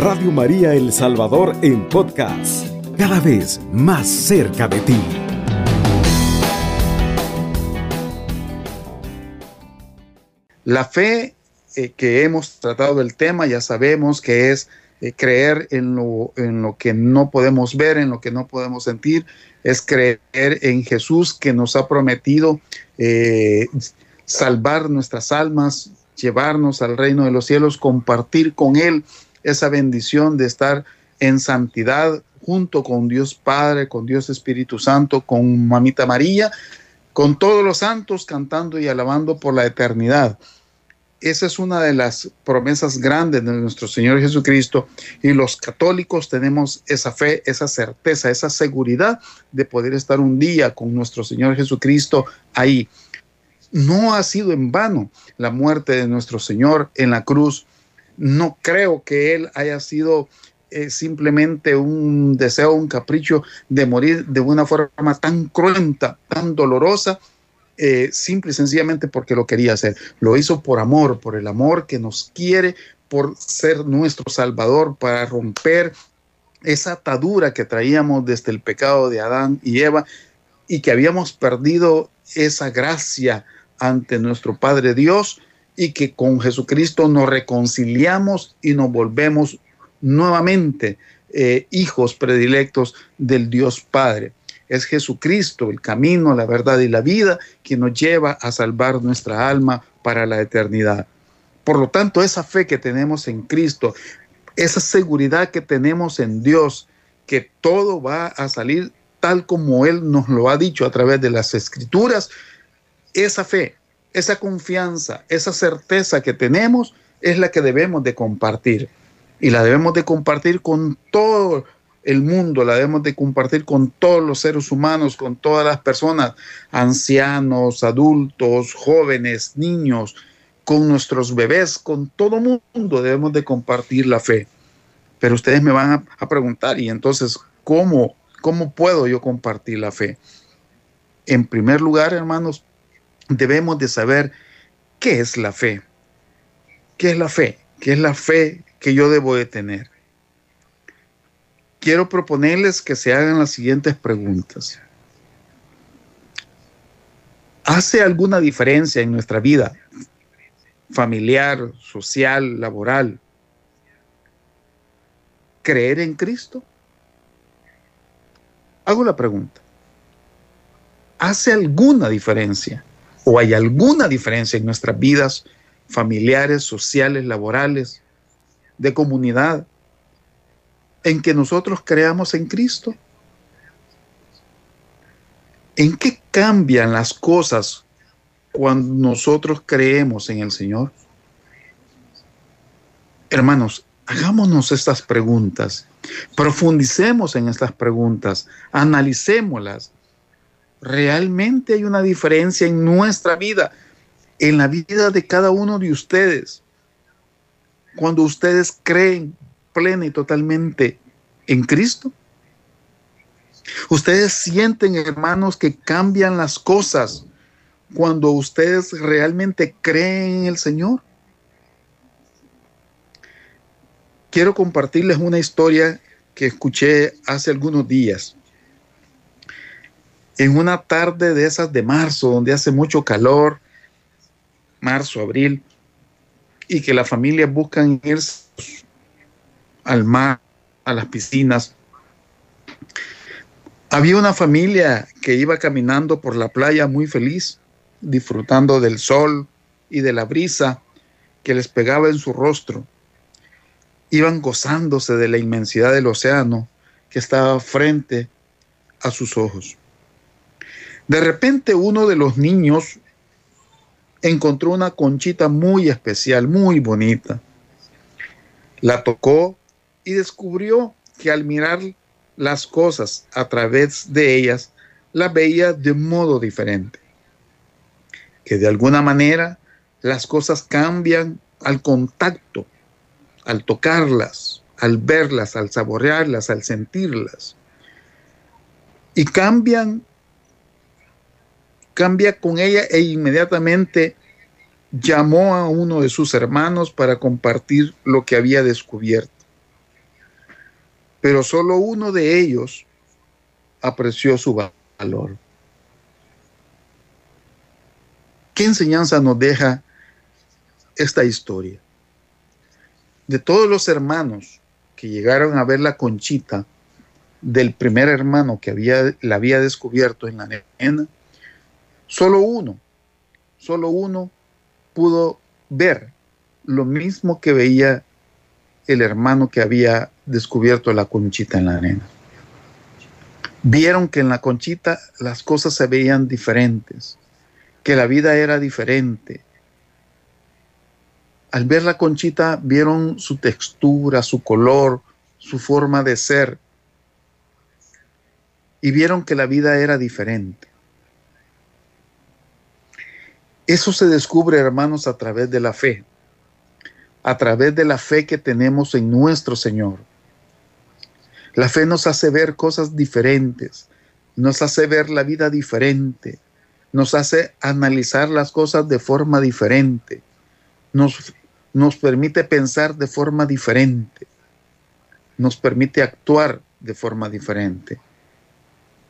Radio María El Salvador en podcast, cada vez más cerca de ti. La fe eh, que hemos tratado del tema, ya sabemos que es eh, creer en lo, en lo que no podemos ver, en lo que no podemos sentir, es creer en Jesús que nos ha prometido eh, salvar nuestras almas, llevarnos al reino de los cielos, compartir con Él esa bendición de estar en santidad junto con Dios Padre, con Dios Espíritu Santo, con Mamita María, con todos los santos cantando y alabando por la eternidad. Esa es una de las promesas grandes de nuestro Señor Jesucristo y los católicos tenemos esa fe, esa certeza, esa seguridad de poder estar un día con nuestro Señor Jesucristo ahí. No ha sido en vano la muerte de nuestro Señor en la cruz. No creo que Él haya sido eh, simplemente un deseo, un capricho de morir de una forma tan cruenta, tan dolorosa, eh, simple y sencillamente porque lo quería hacer. Lo hizo por amor, por el amor que nos quiere, por ser nuestro Salvador, para romper esa atadura que traíamos desde el pecado de Adán y Eva y que habíamos perdido esa gracia ante nuestro Padre Dios y que con Jesucristo nos reconciliamos y nos volvemos nuevamente eh, hijos predilectos del Dios Padre. Es Jesucristo, el camino, la verdad y la vida, que nos lleva a salvar nuestra alma para la eternidad. Por lo tanto, esa fe que tenemos en Cristo, esa seguridad que tenemos en Dios, que todo va a salir tal como Él nos lo ha dicho a través de las escrituras, esa fe, esa confianza, esa certeza que tenemos es la que debemos de compartir. Y la debemos de compartir con todo el mundo, la debemos de compartir con todos los seres humanos, con todas las personas, ancianos, adultos, jóvenes, niños, con nuestros bebés, con todo mundo debemos de compartir la fe. Pero ustedes me van a, preguntar, y entonces, ¿cómo, ¿cómo puedo yo compartir la fe? En primer lugar, hermanos, debemos de saber qué es la fe. ¿Qué es la fe? ¿Qué es la fe que yo debo de tener? quiero proponerles que se hagan las siguientes preguntas. ¿Hace alguna diferencia en nuestra vida familiar, social, laboral? ¿Creer en Cristo? Hago la pregunta. ¿Hace alguna diferencia o hay alguna diferencia en nuestras vidas familiares, sociales, laborales, de comunidad, en que nosotros creamos en Cristo? ¿En qué cambian las cosas cuando nosotros creemos en el Señor? Hermanos, hagámonos estas preguntas, profundicemos en estas preguntas, analicémoslas. ¿Realmente hay una diferencia en nuestra vida, en la vida de cada uno de ustedes? Cuando ustedes creen plena y totalmente en Cristo? Ustedes sienten, hermanos, que cambian las cosas cuando ustedes realmente creen en el Señor. Quiero compartirles una historia que escuché hace algunos días. En una tarde de esas de marzo, donde hace mucho calor, marzo, abril, y que las familias buscan irse al mar, a las piscinas. Había una familia que iba caminando por la playa muy feliz, disfrutando del sol y de la brisa que les pegaba en su rostro. Iban gozándose de la inmensidad del océano que estaba frente a sus ojos. De repente uno de los niños encontró una conchita muy especial, muy bonita. La tocó y descubrió que al mirar las cosas a través de ellas, las veía de modo diferente. Que de alguna manera las cosas cambian al contacto, al tocarlas, al verlas, al saborearlas, al sentirlas. Y cambian, cambia con ella e inmediatamente llamó a uno de sus hermanos para compartir lo que había descubierto. pero solo uno de ellos apreció su valor. ¿Qué enseñanza nos deja esta historia? De todos los hermanos que llegaron a ver la conchita del primer hermano que había, la había descubierto en la nena, solo uno, solo uno pudo ver lo mismo que veía el hermano que había descubierto la conchita en la arena. Vieron que en la conchita las cosas se veían diferentes, que la vida era diferente. Al ver la conchita vieron su textura, su color, su forma de ser y vieron que la vida era diferente. Eso se descubre, hermanos, a través de la fe, a través de la fe que tenemos en nuestro Señor. La fe nos hace ver cosas diferentes, nos hace ver la vida diferente, nos hace analizar las cosas de forma diferente, nos, nos permite pensar de forma diferente, nos permite actuar de forma diferente,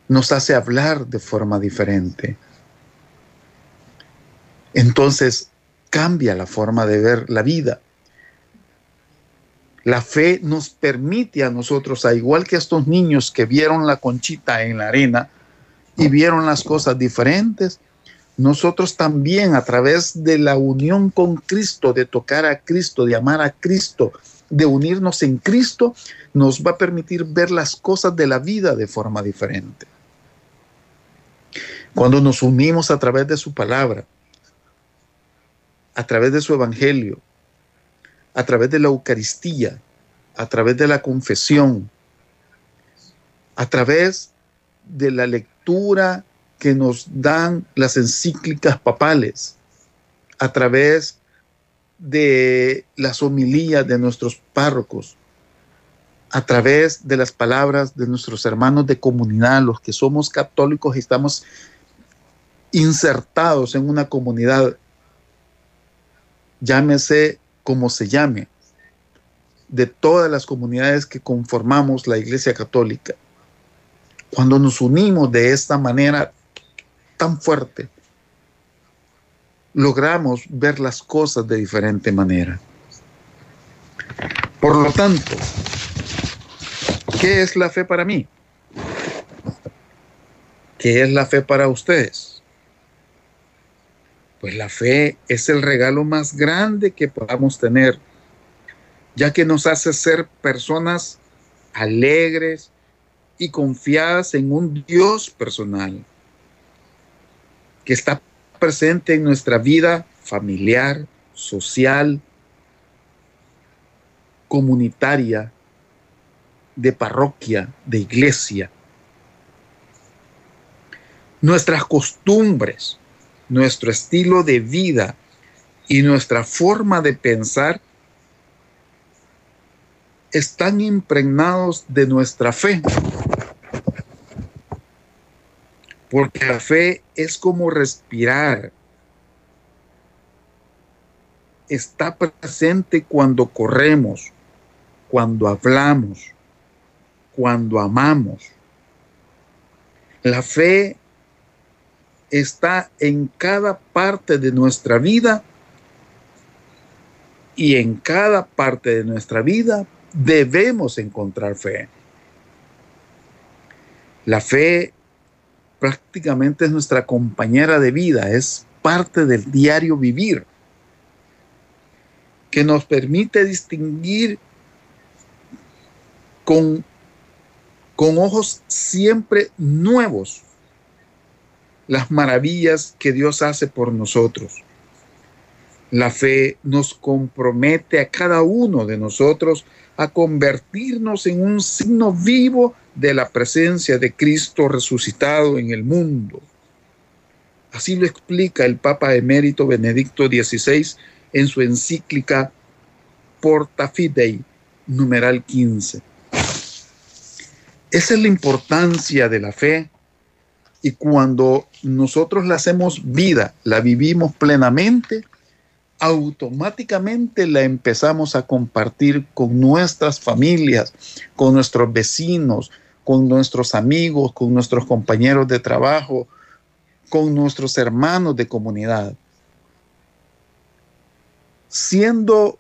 nos hace hablar de forma diferente. Entonces cambia la forma de ver la vida. La fe nos permite a nosotros, a igual que estos niños que vieron la conchita en la arena y vieron las cosas diferentes, nosotros también a través de la unión con Cristo, de tocar a Cristo, de amar a Cristo, de unirnos en Cristo, nos va a permitir ver las cosas de la vida de forma diferente. Cuando nos unimos a través de su palabra, a través de su evangelio, a través de la Eucaristía, a través de la confesión, a través de la lectura que nos dan las encíclicas papales, a través de las homilías de nuestros párrocos, a través de las palabras de nuestros hermanos de comunidad, los que somos católicos y estamos insertados en una comunidad, llámese como se llame, de todas las comunidades que conformamos la Iglesia Católica, cuando nos unimos de esta manera tan fuerte, logramos ver las cosas de diferente manera. Por lo tanto, ¿qué es la fe para mí? ¿Qué es la fe para ustedes? Pues la fe es el regalo más grande que podamos tener, ya que nos hace ser personas alegres y confiadas en un Dios personal, que está presente en nuestra vida familiar, social, comunitaria, de parroquia, de iglesia. Nuestras costumbres, nuestro estilo de vida y nuestra forma de pensar están impregnados de nuestra fe. Porque la fe es como respirar. Está presente cuando corremos, cuando hablamos, cuando amamos. La fe está en cada parte de nuestra vida y en cada parte de nuestra vida debemos encontrar fe. La fe prácticamente es nuestra compañera de vida, es parte del diario vivir, que nos permite distinguir con, con ojos siempre nuevos las maravillas que Dios hace por nosotros. La fe nos compromete a cada uno de nosotros a convertirnos en un signo vivo de la presencia de Cristo resucitado en el mundo. Así lo explica el Papa emérito Benedicto XVI en su encíclica Porta Fidei, numeral 15. Esa es la importancia de la fe y cuando nosotros la hacemos vida, la vivimos plenamente, automáticamente la empezamos a compartir con nuestras familias, con nuestros vecinos, con nuestros amigos, con nuestros compañeros de trabajo, con nuestros hermanos de comunidad. Siendo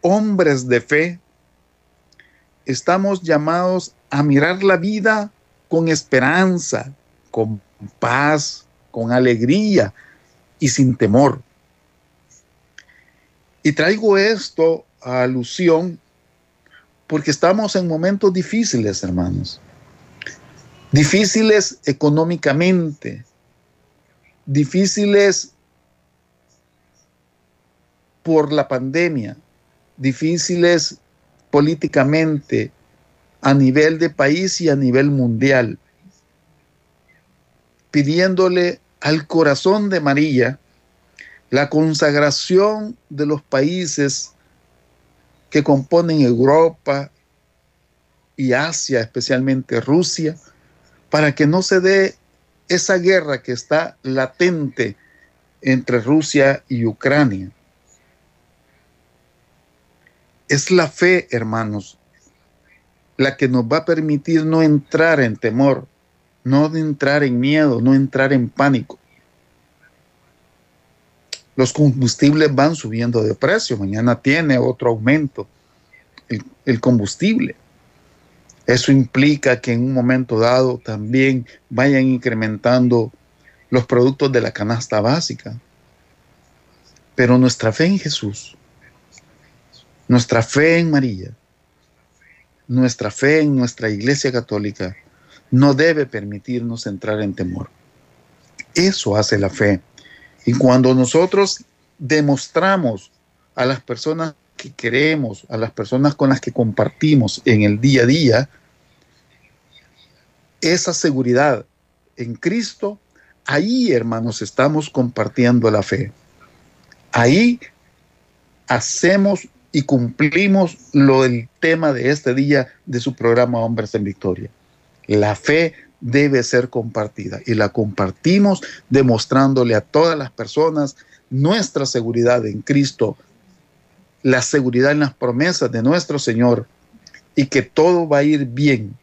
hombres de fe, estamos llamados a mirar la vida con esperanza, con paz, con alegría y sin temor. Y traigo esto a alusión porque estamos en momentos difíciles, hermanos. Difíciles económicamente, difíciles por la pandemia, difíciles políticamente a nivel de país y a nivel mundial, pidiéndole al corazón de María la consagración de los países que componen Europa y Asia, especialmente Rusia, para que no se dé esa guerra que está latente entre Rusia y Ucrania. Es la fe, hermanos, la que nos va a permitir no entrar en temor, no entrar en miedo, no entrar en pánico los combustibles van subiendo de precio, mañana tiene otro aumento el, combustible. Eso implica que en un momento dado también vayan incrementando los productos de la canasta básica. Pero nuestra fe en Jesús, nuestra fe en María, nuestra fe en nuestra Iglesia Católica no debe permitirnos entrar en temor. Eso hace la fe y cuando nosotros demostramos a las personas que queremos, a las personas con las que compartimos en el día a día, esa seguridad en Cristo, ahí, hermanos, estamos compartiendo la fe. Ahí hacemos y cumplimos lo del tema de este día de su programa Hombres en Victoria. La fe debe ser compartida y la compartimos demostrándole a todas las personas nuestra seguridad en Cristo, la seguridad en las promesas de nuestro Señor y que todo va a ir bien.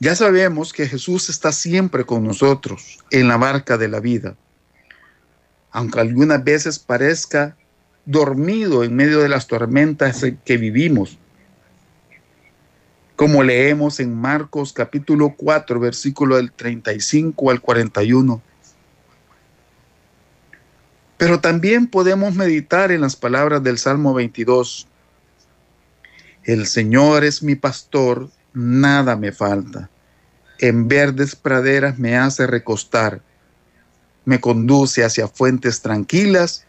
Ya sabemos que Jesús está siempre con nosotros en la barca de la vida, aunque algunas veces parezca dormido en medio de las tormentas que vivimos como leemos en Marcos capítulo 4, versículo del 35 al 41. Pero también podemos meditar en las palabras del Salmo 22. El Señor es mi pastor, nada me falta. En verdes praderas me hace recostar, me conduce hacia fuentes tranquilas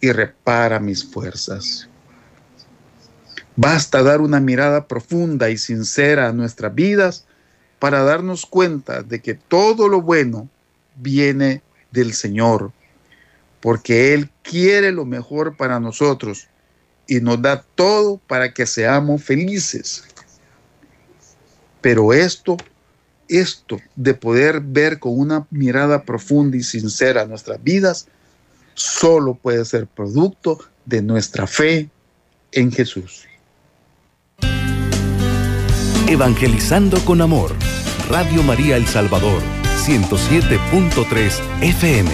y repara mis fuerzas. Basta dar una mirada profunda y sincera a nuestras vidas para darnos cuenta de que todo lo bueno viene del Señor, porque Él quiere lo mejor para nosotros y nos da todo para que seamos felices. Pero esto, esto de poder ver con una mirada profunda y sincera nuestras vidas, solo puede ser producto de nuestra fe en Jesús. Evangelizando con Amor. Radio María El Salvador, 107.3 FM.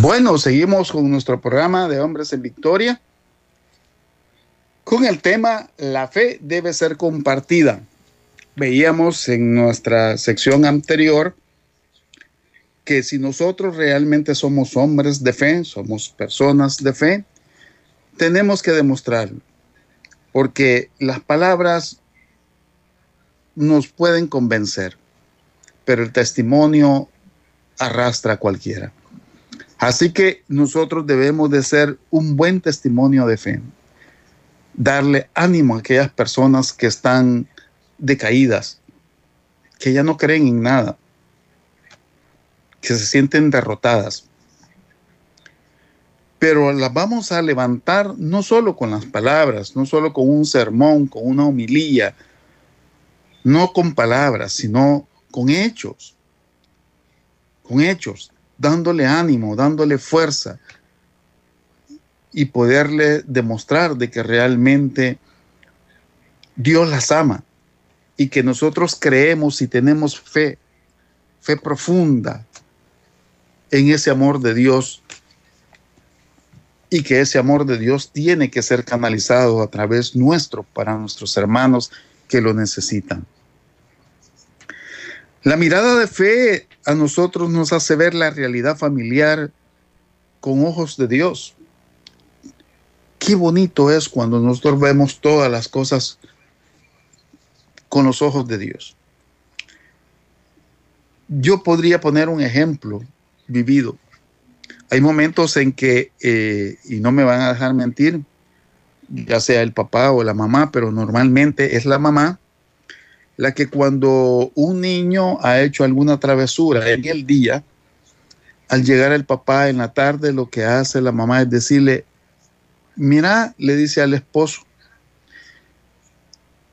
Bueno, seguimos con nuestro programa de Hombres en Victoria con el tema La fe debe ser compartida. Veíamos en nuestra sección anterior que si nosotros realmente somos hombres de fe, somos personas de fe, tenemos que demostrarlo, porque las palabras nos pueden convencer, pero el testimonio arrastra a cualquiera. Así que nosotros debemos de ser un buen testimonio de fe, darle ánimo a aquellas personas que están decaídas, que ya no creen en nada, que se sienten derrotadas pero las vamos a levantar no solo con las palabras, no solo con un sermón, con una homilía. no con palabras, sino con hechos, con hechos, dándole ánimo, dándole fuerza y poderle demostrar de que realmente Dios las ama y que nosotros creemos y tenemos fe, fe profunda en ese amor de Dios y que ese amor de Dios tiene que ser canalizado a través nuestro para nuestros hermanos que lo necesitan. La mirada de fe a nosotros nos hace ver la realidad familiar con ojos de Dios. Qué bonito es cuando nosotros vemos todas las cosas con los ojos de Dios. Yo podría poner un ejemplo vivido. Hay momentos en que, eh, y no me van a dejar mentir, ya sea el papá o la mamá, pero normalmente es la mamá la que cuando un niño ha hecho alguna travesura en el día, al llegar el papá en la tarde, lo que hace la mamá es decirle, mira, le dice al esposo,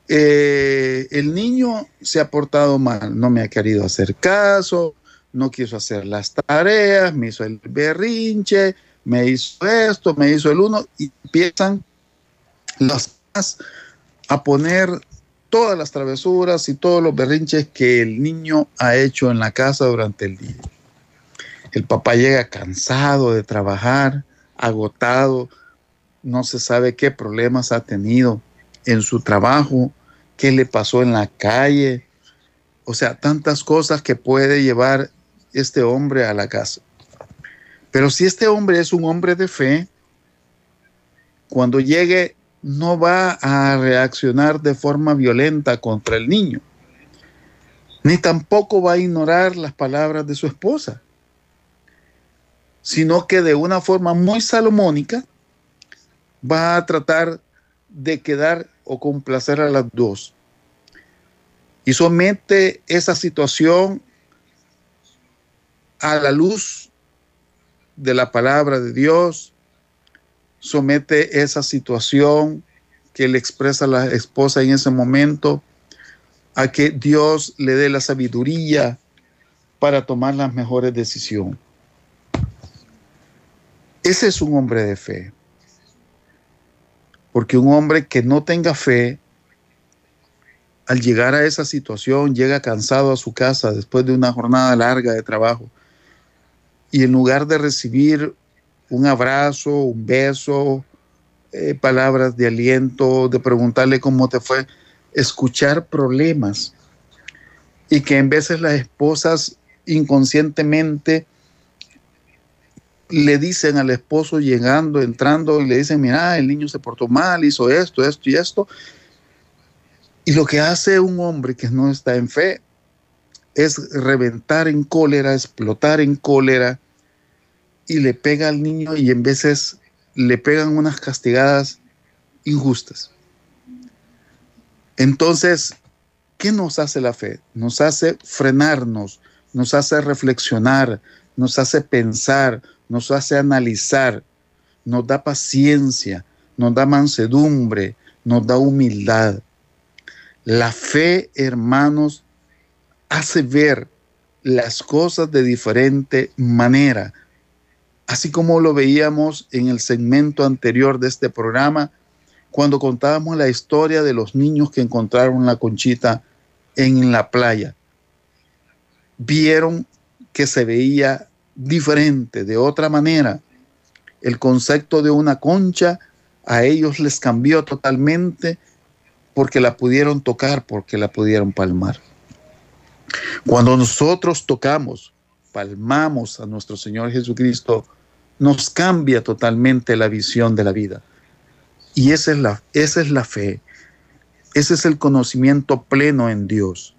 eh, el niño se ha portado mal, no me ha querido hacer caso, no quiso hacer las tareas, me hizo el berrinche, me hizo esto, me hizo el uno, y empiezan las a poner todas las travesuras y todos los berrinches que el niño ha hecho en la casa durante el día. El papá llega cansado de trabajar, agotado, no se sabe qué problemas ha tenido en su trabajo, qué le pasó en la calle, o sea, tantas cosas que puede llevar este hombre a la casa. Pero si este hombre es un hombre de fe, cuando llegue no va a reaccionar de forma violenta contra el niño, ni tampoco va a ignorar las palabras de su esposa, sino que de una forma muy salomónica va a tratar de quedar o complacer a las dos. Y somete esa situación a la luz de la palabra de Dios, somete esa situación que le expresa la esposa en ese momento a que Dios le dé la sabiduría para tomar las mejores decisiones. Ese es un hombre de fe. Porque un hombre que no tenga fe, al llegar a esa situación, llega cansado a su casa después de una jornada larga de trabajo y en lugar de recibir un abrazo, un beso, eh, palabras de aliento, de preguntarle cómo te fue, escuchar problemas y que en veces las esposas inconscientemente le dicen al esposo llegando, entrando y le dicen, mira, el niño se portó mal, hizo esto, esto y esto. Y lo que hace un hombre que no está en fe es reventar en cólera, explotar en cólera y le pega al niño y en veces le pegan unas castigadas injustas. Entonces, ¿qué nos hace la fe? Nos hace frenarnos, nos hace reflexionar, nos hace pensar, nos hace analizar, nos da paciencia, nos da mansedumbre, nos da humildad. La fe, hermanos, hace ver las cosas de diferente manera así como lo veíamos en el segmento anterior de este programa, cuando contábamos la historia de los niños que encontraron la conchita en la playa. Vieron que se veía diferente, de otra manera. El concepto de una concha a ellos les cambió totalmente porque la pudieron tocar, porque la pudieron palmar. Cuando nosotros tocamos palmamos a nuestro Señor Jesucristo, nos cambia totalmente la visión de la vida. Y esa es la, esa es la fe, ese es el conocimiento pleno en Dios.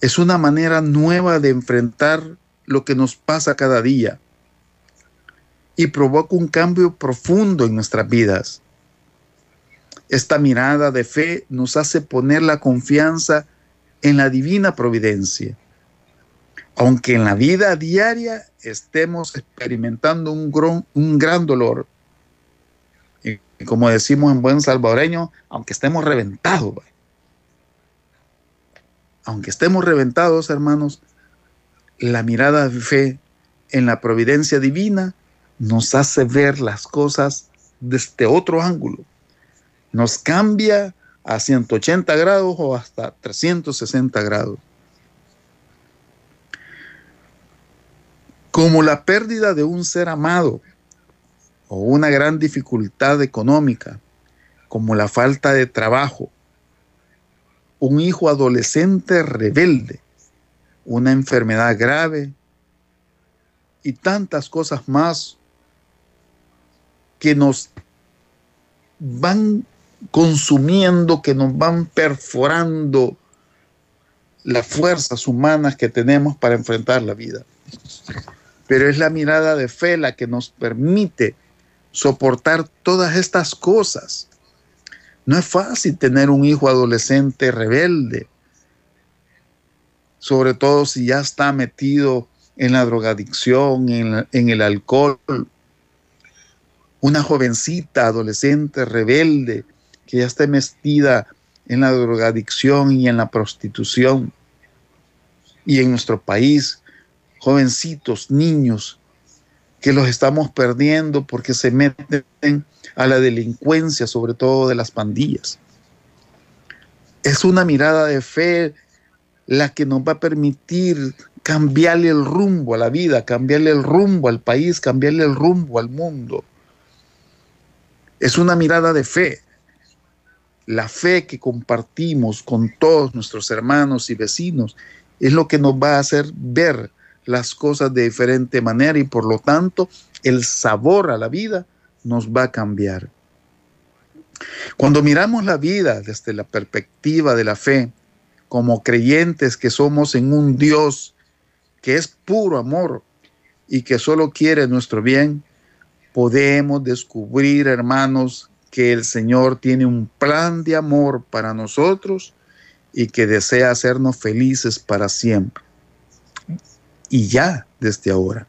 Es una manera nueva de enfrentar lo que nos pasa cada día y provoca un cambio profundo en nuestras vidas. Esta mirada de fe nos hace poner la confianza en la divina providencia aunque en la vida diaria estemos experimentando un gran, un gran dolor, en como decimos en buen salvadoreño, aunque estemos reventados, aunque estemos reventados, hermanos, la mirada de fe en la providencia divina nos hace ver las cosas desde otro ángulo. Nos cambia a 180 grados o hasta 360 grados. Como la pérdida de un ser amado o una gran dificultad económica, como la falta de trabajo, un hijo adolescente rebelde, una enfermedad grave y tantas cosas más que nos van consumiendo, que nos van perforando las fuerzas humanas que tenemos para enfrentar la vida. Pero es la mirada de fe la que nos permite soportar todas estas cosas. No es fácil tener un hijo adolescente rebelde, sobre todo si ya está metido en la drogadicción, en, el alcohol. Una jovencita adolescente rebelde que ya esté metida en la drogadicción y en la prostitución. Y en nuestro país, jovencitos, niños, que los estamos perdiendo porque se meten a la delincuencia, sobre todo de las pandillas. Es una mirada de fe la que nos va a permitir cambiarle el rumbo a la vida, cambiarle el rumbo al país, cambiarle el rumbo al mundo. Es una mirada de fe la fe que compartimos con todos nuestros hermanos y vecinos es lo que nos va a hacer ver las cosas de diferente manera y por lo tanto el sabor a la vida nos va a cambiar. Cuando miramos la vida desde la perspectiva de la fe, como creyentes que somos en un Dios que es puro amor y que solo quiere nuestro bien, podemos descubrir, hermanos, que el Señor tiene un plan de amor para nosotros y que desea hacernos felices para siempre. Y ya desde ahora,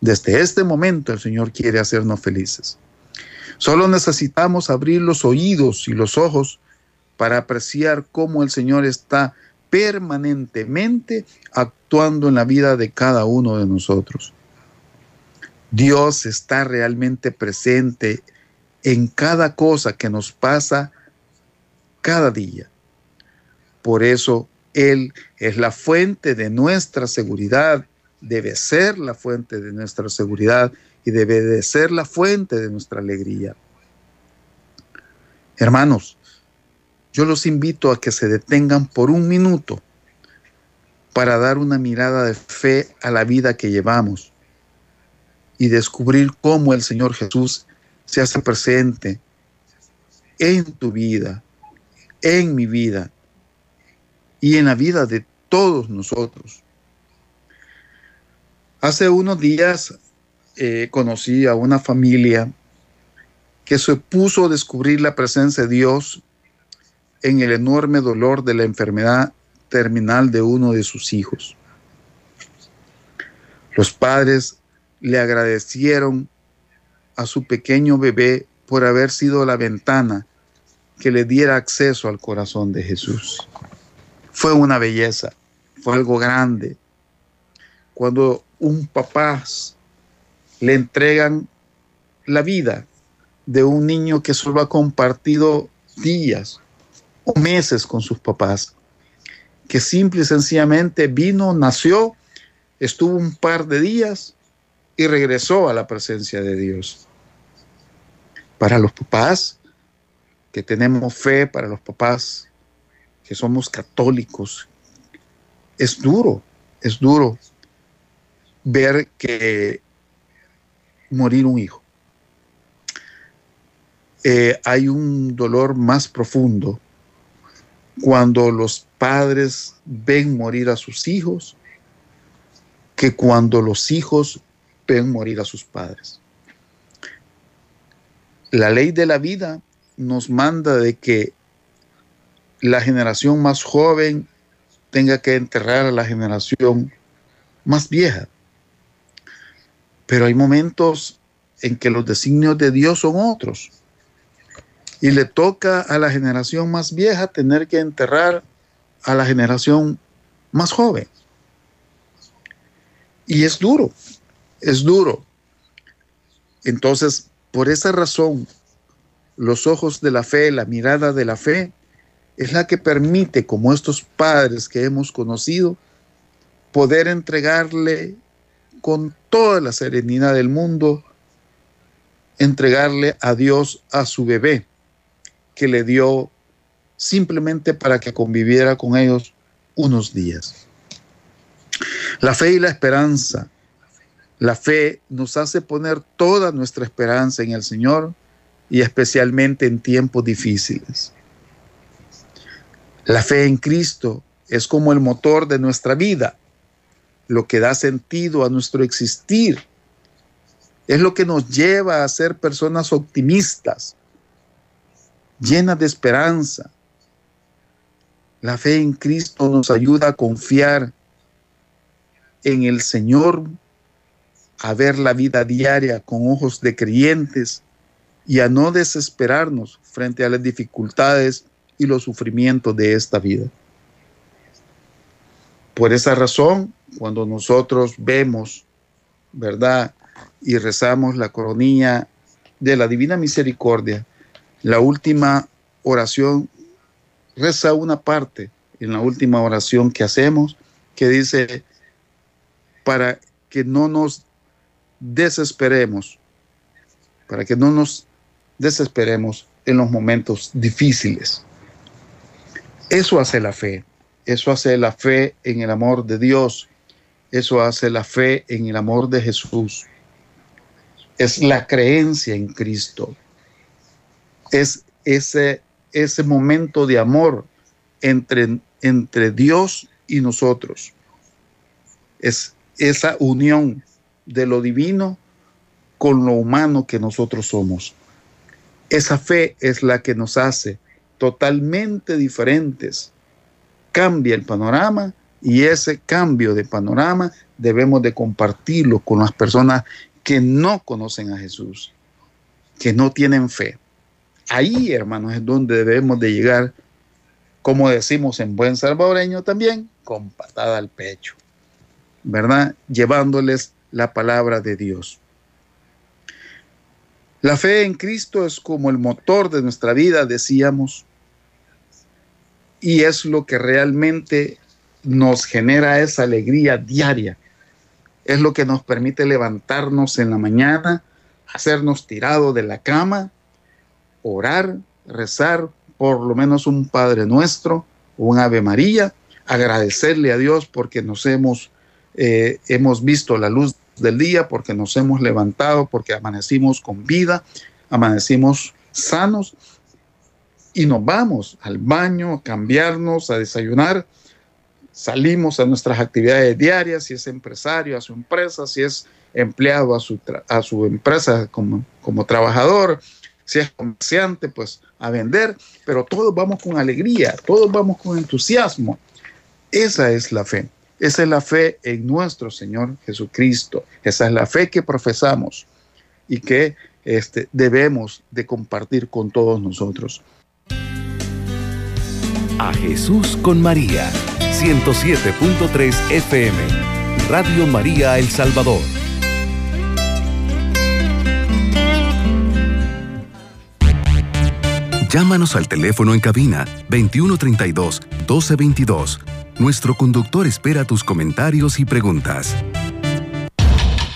desde este momento el Señor quiere hacernos felices. Solo necesitamos abrir los oídos y los ojos para apreciar cómo el Señor está permanentemente actuando en la vida de cada uno de nosotros. Dios está realmente presente en cada cosa que nos pasa cada día. Por eso Él es la fuente de nuestra seguridad, debe ser la fuente de nuestra seguridad y debe de ser la fuente de nuestra alegría. Hermanos, yo los invito a que se detengan por un minuto para dar una mirada de fe a la vida que llevamos y descubrir cómo el Señor Jesús se hace presente en tu vida, en mi vida y en la vida de todos nosotros. Hace unos días eh, conocí a una familia que se puso a descubrir la presencia de Dios en el enorme dolor de la enfermedad terminal de uno de sus hijos. Los padres le agradecieron a su pequeño bebé por haber sido la ventana que le diera acceso al corazón de Jesús. Fue una belleza, fue algo grande. Cuando un papá le entregan la vida de un niño que solo ha compartido días o meses con sus papás, que simple y sencillamente vino, nació, estuvo un par de días y regresó a la presencia de Dios. Para los papás que tenemos fe, para los papás que somos católicos, es duro, es duro ver que morir un hijo. Eh, hay un dolor más profundo cuando los padres ven morir a sus hijos que cuando los hijos ven morir a sus padres la ley de la vida nos manda de que la generación más joven tenga que enterrar a la generación más vieja. Pero hay momentos en que los designios de Dios son otros. Y le toca a la generación más vieja tener que enterrar a la generación más joven. Y es duro, es duro. Entonces, por esa razón, los ojos de la fe, la mirada de la fe, es la que permite, como estos padres que hemos conocido, poder entregarle con toda la serenidad del mundo, entregarle a Dios a su bebé, que le dio simplemente para que conviviera con ellos unos días. La fe y la esperanza. La fe nos hace poner toda nuestra esperanza en el Señor y especialmente en tiempos difíciles. La fe en Cristo es como el motor de nuestra vida, lo que da sentido a nuestro existir. Es lo que nos lleva a ser personas optimistas, llenas de esperanza. La fe en Cristo nos ayuda a confiar en el Señor, a ver la vida diaria con ojos de creyentes y a no desesperarnos frente a las dificultades y los sufrimientos de esta vida. Por esa razón, cuando nosotros vemos, ¿verdad? Y rezamos la coronilla de la Divina Misericordia, la última oración, reza una parte en la última oración que hacemos, que dice, para que no nos desesperemos, para que no nos desesperemos en los momentos difíciles. Eso hace la fe. Eso hace la fe en el amor de Dios. Eso hace la fe en el amor de Jesús. Es la creencia en Cristo. Es ese, ese momento de amor entre, entre Dios y nosotros. Es esa unión de lo divino con lo humano que nosotros somos. Esa fe es la que nos hace totalmente diferentes. Cambia el panorama y ese cambio de panorama debemos de compartirlo con las personas que no conocen a Jesús, que no tienen fe. Ahí, hermanos, es donde debemos de llegar, como decimos en buen salvadoreño también, con patada al pecho, ¿verdad? Llevándoles la palabra de Dios. La fe en Cristo es como el motor de nuestra vida, decíamos, y es lo que realmente nos genera esa alegría diaria. Es lo que nos permite levantarnos en la mañana, hacernos tirado de la cama, orar, rezar por lo menos un Padre Nuestro, un Ave María, agradecerle a Dios porque nos hemos, eh, hemos visto la luz del día, porque nos hemos levantado, porque amanecimos con vida, amanecimos sanos y nos vamos al baño, a cambiarnos, a desayunar, salimos a nuestras actividades diarias, si es empresario, a su empresa, si es empleado a su, a su empresa como, como trabajador, si es comerciante, pues a vender, pero todos vamos con alegría, todos vamos con entusiasmo. Esa es la fe. Esa es la fe en nuestro Señor Jesucristo. Esa es la fe que profesamos y que este, debemos de compartir con todos nosotros. A Jesús con María, 107.3 FM, Radio María El Salvador. Llámanos al teléfono en cabina 2132 1222. Nuestro conductor espera tus comentarios y preguntas.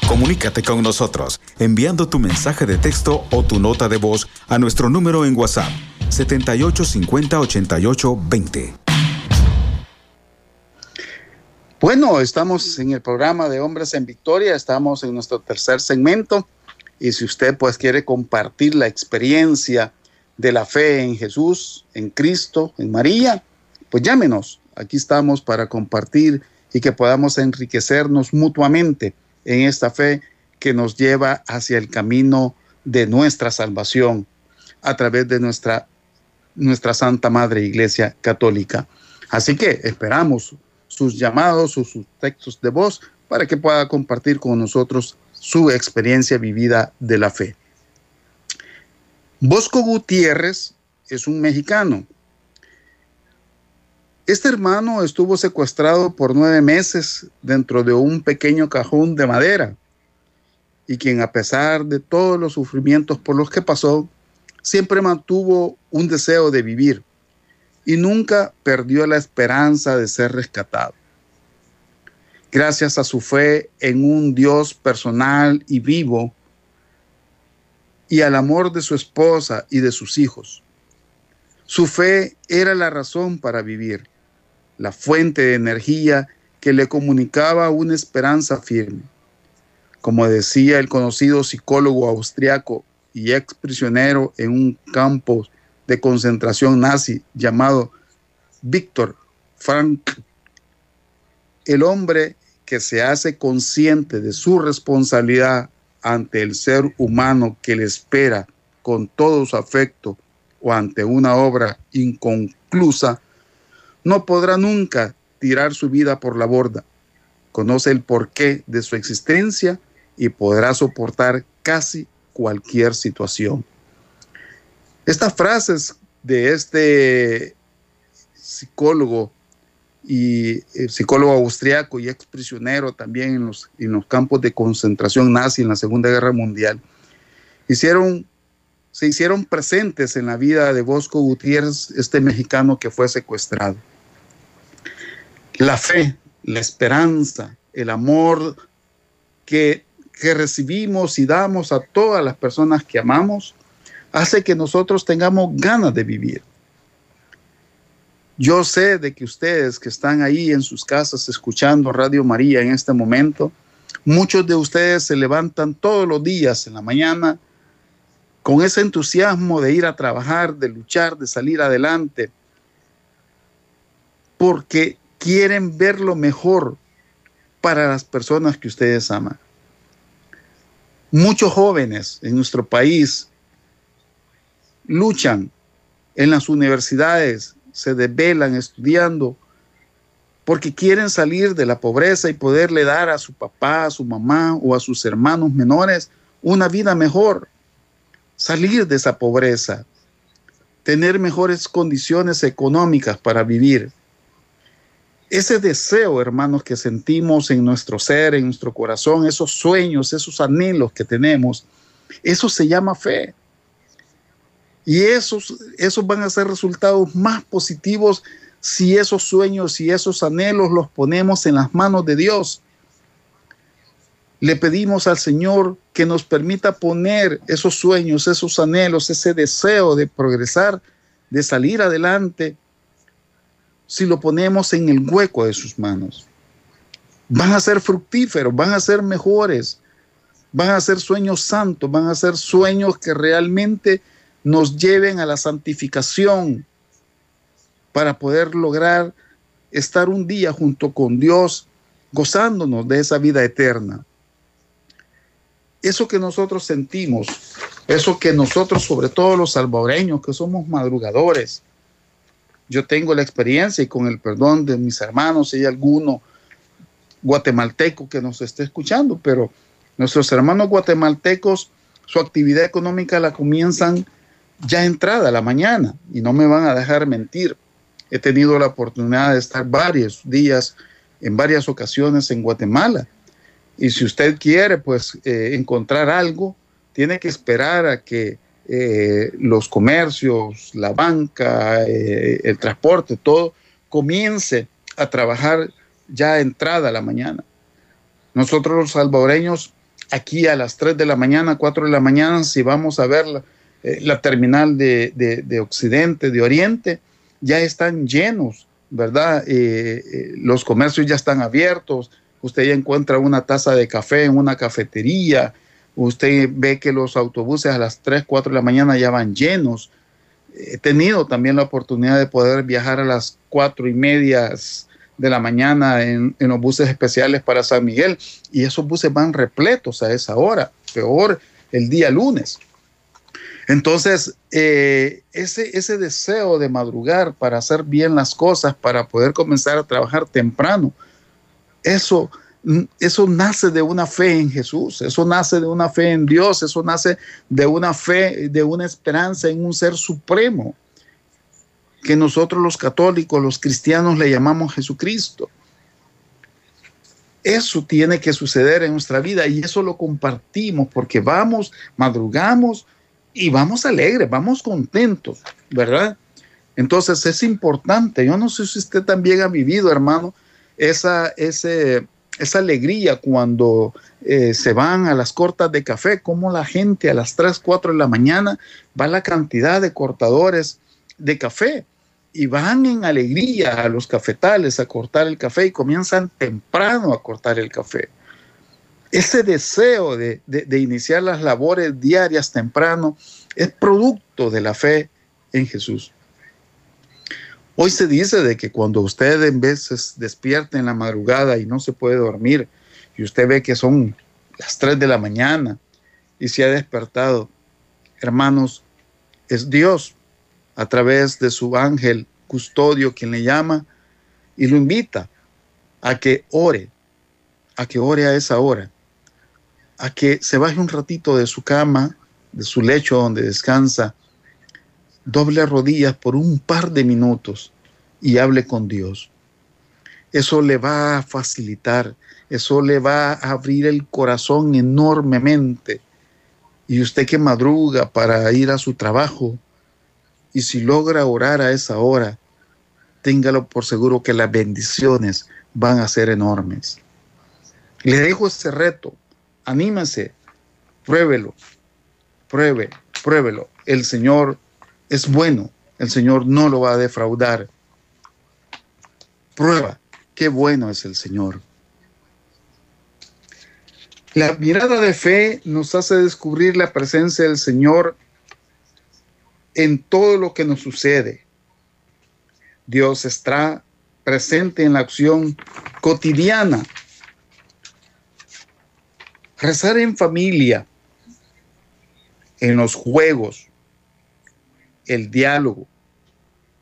Comunícate con nosotros enviando tu mensaje de texto o tu nota de voz a nuestro número en WhatsApp 78 50 88 20. Bueno, estamos en el programa de Hombres en Victoria, estamos en nuestro tercer segmento y si usted pues quiere compartir la experiencia de la fe en Jesús, en Cristo, en María, pues llámenos. Aquí estamos para compartir y que podamos enriquecernos mutuamente en esta fe que nos lleva hacia el camino de nuestra salvación a través de nuestra nuestra Santa Madre Iglesia Católica. Así que esperamos sus llamados o sus textos de voz para que pueda compartir con nosotros su experiencia vivida de la fe. Bosco Gutiérrez es un mexicano. Este hermano estuvo secuestrado por nueve meses dentro de un pequeño cajón de madera y quien a pesar de todos los sufrimientos por los que pasó, siempre mantuvo un deseo de vivir y nunca perdió la esperanza de ser rescatado. Gracias a su fe en un Dios personal y vivo y al amor de su esposa y de sus hijos. Su fe era la razón para vivir, la fuente de energía que le comunicaba una esperanza firme. Como decía el conocido psicólogo austriaco y ex prisionero en un campo de concentración nazi llamado Víctor Frank, el hombre que se hace consciente de su responsabilidad ante el ser humano que le espera con todo su afecto o ante una obra inconclusa, no podrá nunca tirar su vida por la borda. Conoce el porqué de su existencia y podrá soportar casi cualquier situación. Estas frases de este psicólogo y eh, psicólogo austriaco y exprisionero también en los, en los campos de concentración nazi en la Segunda Guerra Mundial, hicieron, se hicieron presentes en la vida de Bosco Gutiérrez, este mexicano que fue secuestrado. La fe, la esperanza, el amor que, que recibimos y damos a todas las personas que amamos, hace que nosotros tengamos ganas de vivir. Yo sé de que ustedes que están ahí en sus casas escuchando Radio María en este momento, muchos de ustedes se levantan todos los días en la mañana con ese entusiasmo de ir a trabajar, de luchar, de salir adelante, porque quieren ver lo mejor para las personas que ustedes aman. Muchos jóvenes en nuestro país luchan en las universidades, se desvelan estudiando porque quieren salir de la pobreza y poderle dar a su papá, a su mamá o a sus hermanos menores una vida mejor, salir de esa pobreza, tener mejores condiciones económicas para vivir. Ese deseo, hermanos, que sentimos en nuestro ser, en nuestro corazón, esos sueños, esos anhelos que tenemos, eso se llama fe. Y esos, esos van a ser resultados más positivos si esos sueños y esos anhelos los ponemos en las manos de Dios. Le pedimos al Señor que nos permita poner esos sueños, esos anhelos, ese deseo de progresar, de salir adelante, si lo ponemos en el hueco de sus manos. Van a ser fructíferos, van a ser mejores, van a ser sueños santos, van a ser sueños que realmente nos lleven a la santificación para poder lograr estar un día junto con Dios, gozándonos de esa vida eterna. Eso que nosotros sentimos, eso que nosotros, sobre todo los salvadoreños, que somos madrugadores, yo tengo la experiencia y con el perdón de mis hermanos, si hay alguno guatemalteco que nos esté escuchando, pero nuestros hermanos guatemaltecos, su actividad económica la comienzan ya entrada la mañana y no me van a dejar mentir. He tenido la oportunidad de estar varios días, en varias ocasiones en Guatemala. Y si usted quiere, pues, eh, encontrar algo, tiene que esperar a que eh, los comercios, la banca, eh, el transporte, todo comience a trabajar ya entrada la mañana. Nosotros los salvadoreños, aquí a las 3 de la mañana, 4 de la mañana, si vamos a verla, eh, la terminal de, Occidente, de Oriente, ya están llenos, ¿verdad? Eh, eh, los comercios ya están abiertos, usted ya encuentra una taza de café en una cafetería, usted ve que los autobuses a las 3, 4 de la mañana ya van llenos. He tenido también la oportunidad de poder viajar a las 4 y media de la mañana en, en, los buses especiales para San Miguel y esos buses van repletos a esa hora, peor el día lunes. Entonces, eh, ese, ese deseo de madrugar para hacer bien las cosas, para poder comenzar a trabajar temprano, eso, eso nace de una fe en Jesús, eso nace de una fe en Dios, eso nace de una fe, de una esperanza en un ser supremo. que nosotros los católicos, los cristianos le llamamos Jesucristo. Eso tiene que suceder en nuestra vida y eso lo compartimos porque vamos, madrugamos y vamos alegres, vamos contentos, ¿verdad? Entonces es importante, yo no sé si usted también ha vivido, hermano, esa, ese, esa alegría cuando eh, se van a las cortas de café, como la gente a las 3, 4 de la mañana va la cantidad de cortadores de café y van en alegría a los cafetales a cortar el café y comienzan temprano a cortar el café. Ese deseo de, iniciar las labores diarias temprano es producto de la fe en Jesús. Hoy se dice de que cuando usted en veces despierta en la madrugada y no se puede dormir y usted ve que son las 3 de la mañana y se ha despertado, hermanos, es Dios a través de su ángel custodio quien le llama y lo invita a que ore, a que ore a esa hora, a que se baje un ratito de su cama, de su lecho donde descansa doble rodillas por un par de minutos y hable con Dios. Eso le va a facilitar, eso le va a abrir el corazón enormemente. Y usted que madruga para ir a su trabajo, y si logra orar a esa hora, téngalo por seguro que las bendiciones van a ser enormes. Le dejo este reto, anímese, pruébelo, pruebe, pruébelo. El Señor es bueno, el Señor no lo va a defraudar. Prueba, qué bueno es el Señor. La mirada de fe nos hace descubrir la presencia del Señor en todo lo que nos sucede. Dios está presente en la acción cotidiana. Rezar en familia, en los juegos, el diálogo,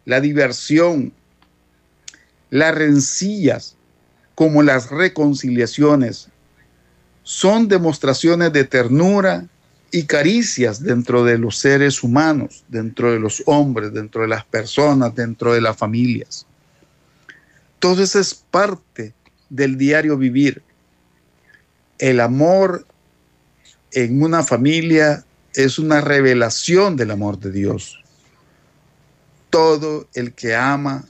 la diversión, las rencillas como las reconciliaciones son demostraciones de ternura y caricias dentro de los seres humanos, dentro de los hombres, dentro de las personas, dentro de las familias. Todo eso es parte del diario vivir. El amor en una familia es una revelación del amor de Dios todo el que ama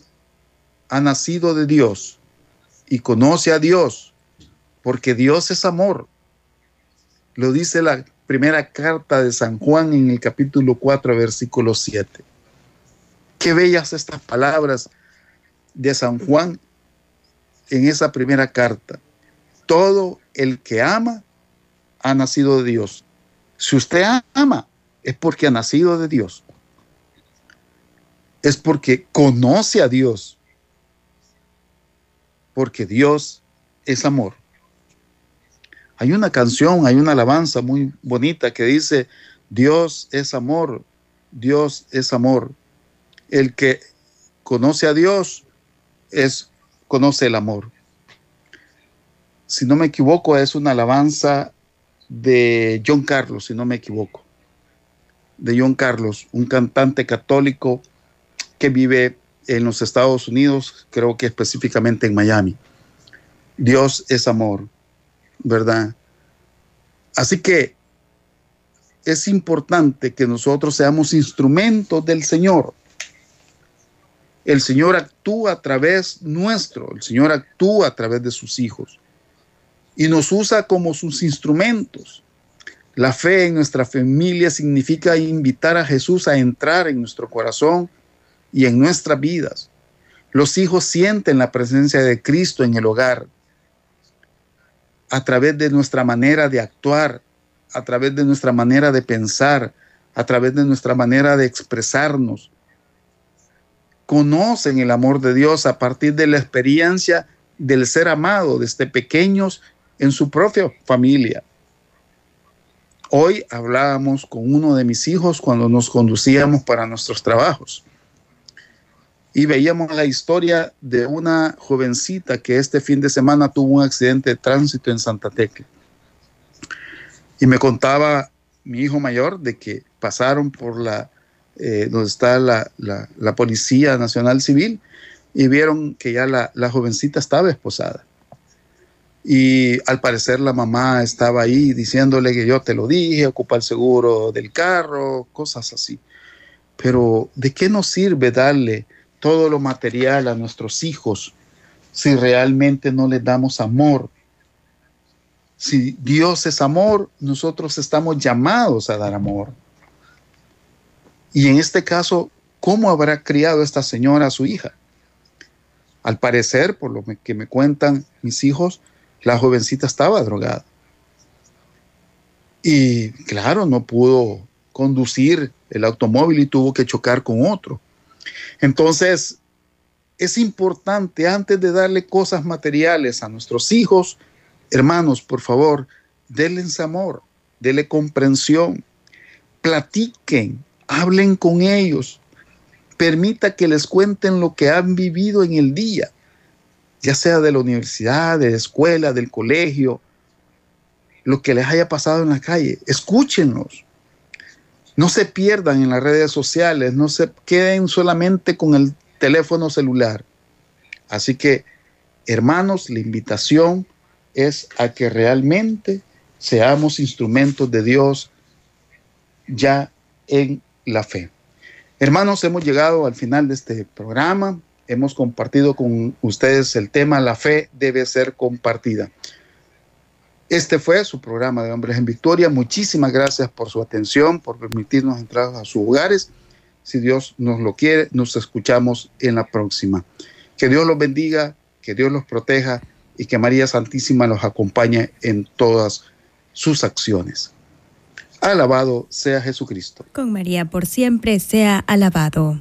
ha nacido de Dios y conoce a Dios, porque Dios es amor. Lo dice la primera carta de San Juan en el capítulo 4, versículo 7. Qué bellas estas palabras de San Juan en esa primera carta. Todo el que ama ha nacido de Dios. Si usted ama, es porque ha nacido de Dios es porque conoce a Dios, porque Dios es amor. Hay una canción, hay una alabanza muy bonita que dice, Dios es amor, Dios es amor. El que conoce a Dios es conoce el amor. Si no me equivoco, es una alabanza de John Carlos, si no me equivoco. De John Carlos, un cantante católico que vive en los Estados Unidos, creo que específicamente en Miami. Dios es amor, ¿verdad? Así que es importante que nosotros seamos instrumentos del Señor. El Señor actúa a través nuestro, el Señor actúa a través de sus hijos y nos usa como sus instrumentos. La fe en nuestra familia significa invitar a Jesús a entrar en nuestro corazón y en nuestras vidas. Los hijos sienten la presencia de Cristo en el hogar a través de nuestra manera de actuar, a través de nuestra manera de pensar, a través de nuestra manera de expresarnos. Conocen el amor de Dios a partir de la experiencia del ser amado desde pequeños en su propia familia. Hoy hablábamos con uno de mis hijos cuando nos conducíamos para nuestros trabajos y veíamos la historia de una jovencita que este fin de semana tuvo un accidente de tránsito en Santa Tecla. Y me contaba mi hijo mayor de que pasaron por la eh, donde está la, la, Policía Nacional Civil, y vieron que ya la, la jovencita estaba esposada. Y al parecer la mamá estaba ahí diciéndole que yo te lo dije, ocupa el seguro del carro, cosas así. Pero ¿de qué nos sirve darle todo lo material a nuestros hijos si realmente no les damos amor? Si Dios es amor, nosotros estamos llamados a dar amor. Y en este caso, ¿cómo habrá criado esta señora a su hija? Al parecer, por lo que me cuentan mis hijos, la jovencita estaba drogada. Y claro, no pudo conducir el automóvil y tuvo que chocar con otro. Entonces, es importante antes de darle cosas materiales a nuestros hijos, hermanos, por favor, denles amor, denle comprensión, platiquen, hablen con ellos, permita que les cuenten lo que han vivido en el día ya sea de la universidad, de la escuela, del colegio, lo que les haya pasado en la calle, escúchenlos. No se pierdan en las redes sociales, no se queden solamente con el teléfono celular. Así que, hermanos, la invitación es a que realmente seamos instrumentos de Dios ya en la fe. Hermanos, hemos llegado al final de este programa hemos compartido con ustedes el tema La fe debe ser compartida. Este fue su programa de Hombres en Victoria. Muchísimas gracias por su atención, por permitirnos entrar a sus hogares. Si Dios nos lo quiere, nos escuchamos en la próxima. Que Dios los bendiga, que Dios los proteja y que María Santísima los acompañe en todas sus acciones. Alabado sea Jesucristo. Con María por siempre sea alabado.